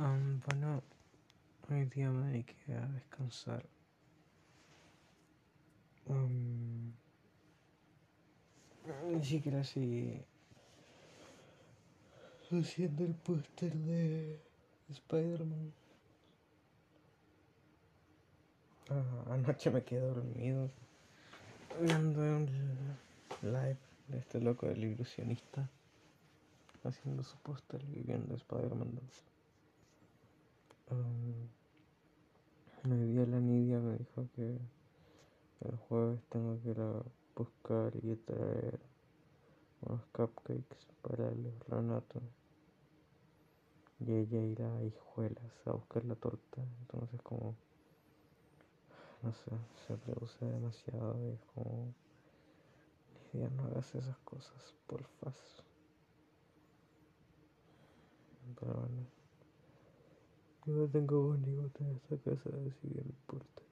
Um, bueno, hoy día me dediqué a descansar. Um, ni siquiera si haciendo el póster de Spider-Man. Ah, anoche me quedé dormido viendo un live de este loco del ilusionista haciendo su póster y viendo Spider-Man 2. Um, hoy día la Nidia me dijo que el jueves tengo que ir a buscar y traer unos cupcakes para los Renato. Y ella irá a Hijuelas a buscar la torta. Entonces como no sé, se produce demasiado y es como Nidia no hagas esas cosas, por porfas. Pero bueno. Yo no tengo bonigote en esta casa, así que no importa.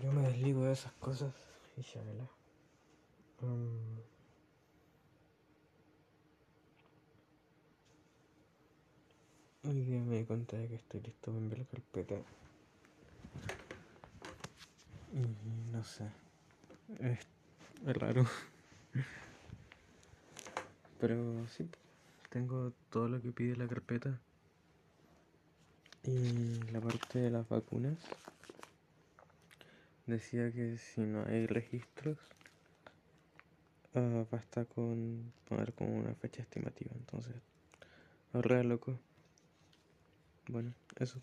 Yo me desligo de esas cosas y ya la. Um, hoy día me di cuenta de que estoy listo para enviar la carpeta. Y no sé. Es raro. Pero sí, tengo todo lo que pide la carpeta. Y la parte de las vacunas decía que si no hay registros, uh, basta con poner como una fecha estimativa. Entonces, ahorra loco. Bueno, eso.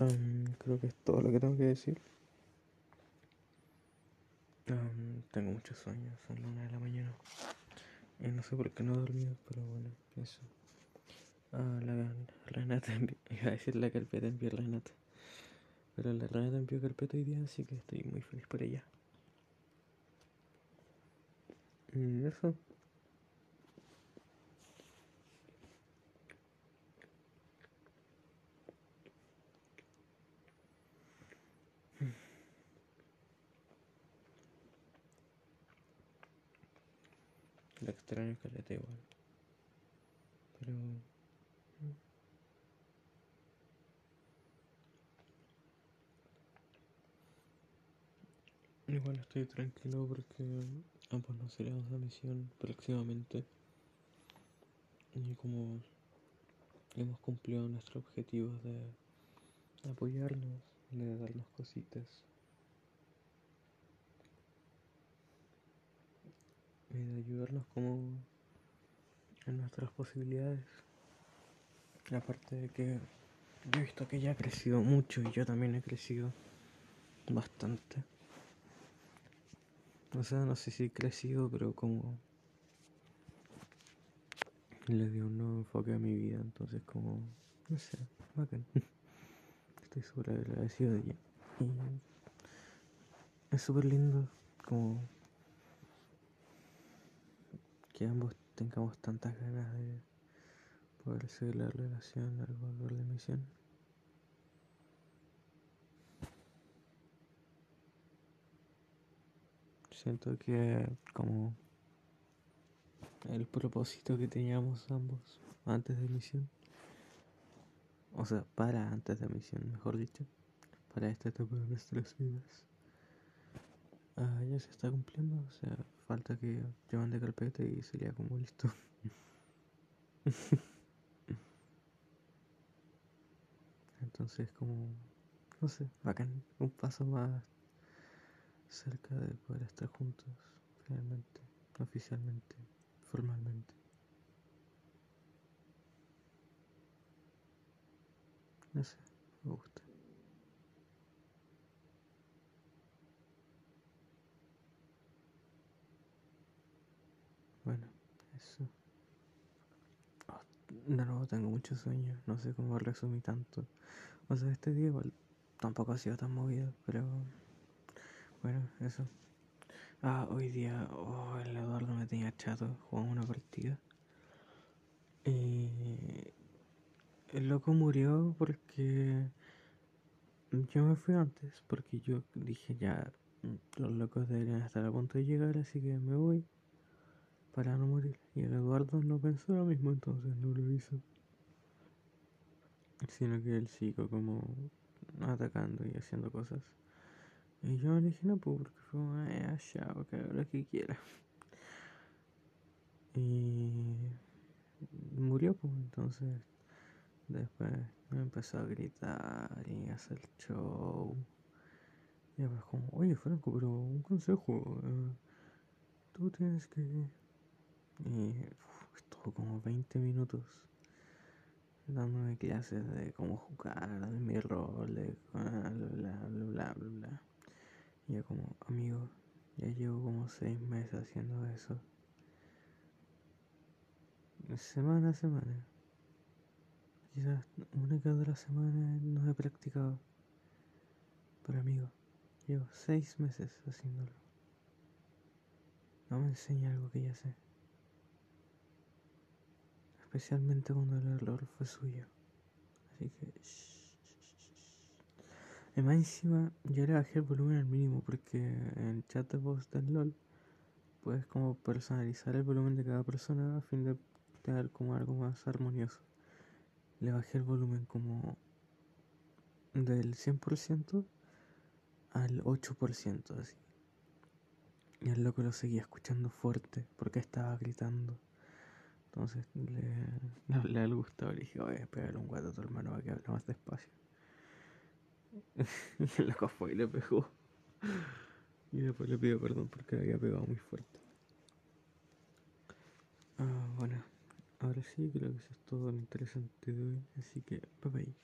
Um, creo que es todo lo que tengo que decir. Um, tengo muchos sueños, son las una de la mañana. Y no sé por qué no he dormido, pero bueno, eso. Ah, la Renata iba a decir la carpeta envió Renata. Pero la Renata envió carpeta hoy día, así que estoy muy feliz por ella. Y eso. Extraño caleta igual. Pero Igual estoy tranquilo porque ambos nos iremos a misión próximamente. Y como hemos cumplido nuestro objetivo de apoyarnos, de darnos cositas. De ayudarnos como en nuestras posibilidades. Aparte de que yo he visto que ella ha crecido mucho y yo también he crecido bastante. O sea, no sé si he crecido, pero como le dio un nuevo enfoque a mi vida, entonces como, no sé, bacán. Estoy súper agradecido de ella. Y es súper lindo como que ambos tengamos tantas ganas de poder seguir la relación al volver la misión. Siento que como el propósito que teníamos ambos antes de misión, o sea, para antes de misión, mejor dicho, para esta etapa de nuestras vidas, uh, ya se está cumpliendo, o sea, falta que llevan de carpeta y sería como listo. Entonces, como, no sé, bacán, un paso más cerca de poder estar juntos finalmente, oficialmente, formalmente. No sé, me gusta. Bueno, eso. Oh, de nuevo tengo muchos sueños, no sé cómo resumí tanto. O sea, este día igual tampoco ha sido tan movido, pero bueno, eso. Ah, hoy día, oh, el Eduardo me tenía chato, jugamos una partida. Y el loco murió porque yo me fui antes, porque yo dije ya, Los locos deberían estar a punto de llegar, así que me voy para no morir. Y el Eduardo no pensó lo mismo, entonces no lo hizo. Sino que él siguió como atacando y haciendo cosas. Y yo le dije, no, pues, porque fue eh, ya, porque haga lo que quiera. Y murió, pues, entonces después me empezó a gritar y a hacer show. Y después como, oye Franco, pero un consejo, eh, tú tienes que... Y uf, estuvo como 20 minutos dándome clases de cómo jugar, de mi rol, de bla bla bla bla bla bla. Y yo como, amigo, ya llevo como 6 meses haciendo eso. Semana a semana. Quizás una cada otra semana no he practicado. Pero amigo, llevo 6 meses haciéndolo. No me enseña algo que ya sé. Especialmente cuando el error fue suyo. Así que... Y más encima, yo le bajé el volumen al mínimo porque en el chat de voz del LOL puedes como personalizar el volumen de cada persona a fin de tener como algo más armonioso. Le bajé el volumen como del 100% al 8% así. Y el loco lo seguía escuchando fuerte porque estaba gritando. Entonces le, le hablé al Gustavo y le dije, oye, pégale un guato a tu hermano para que hable más despacio. y el loco fue y le pegó. Y después le pidió perdón porque le había pegado muy fuerte. Ah, bueno, ahora sí creo que eso es todo lo interesante de hoy. Así que, bye bye.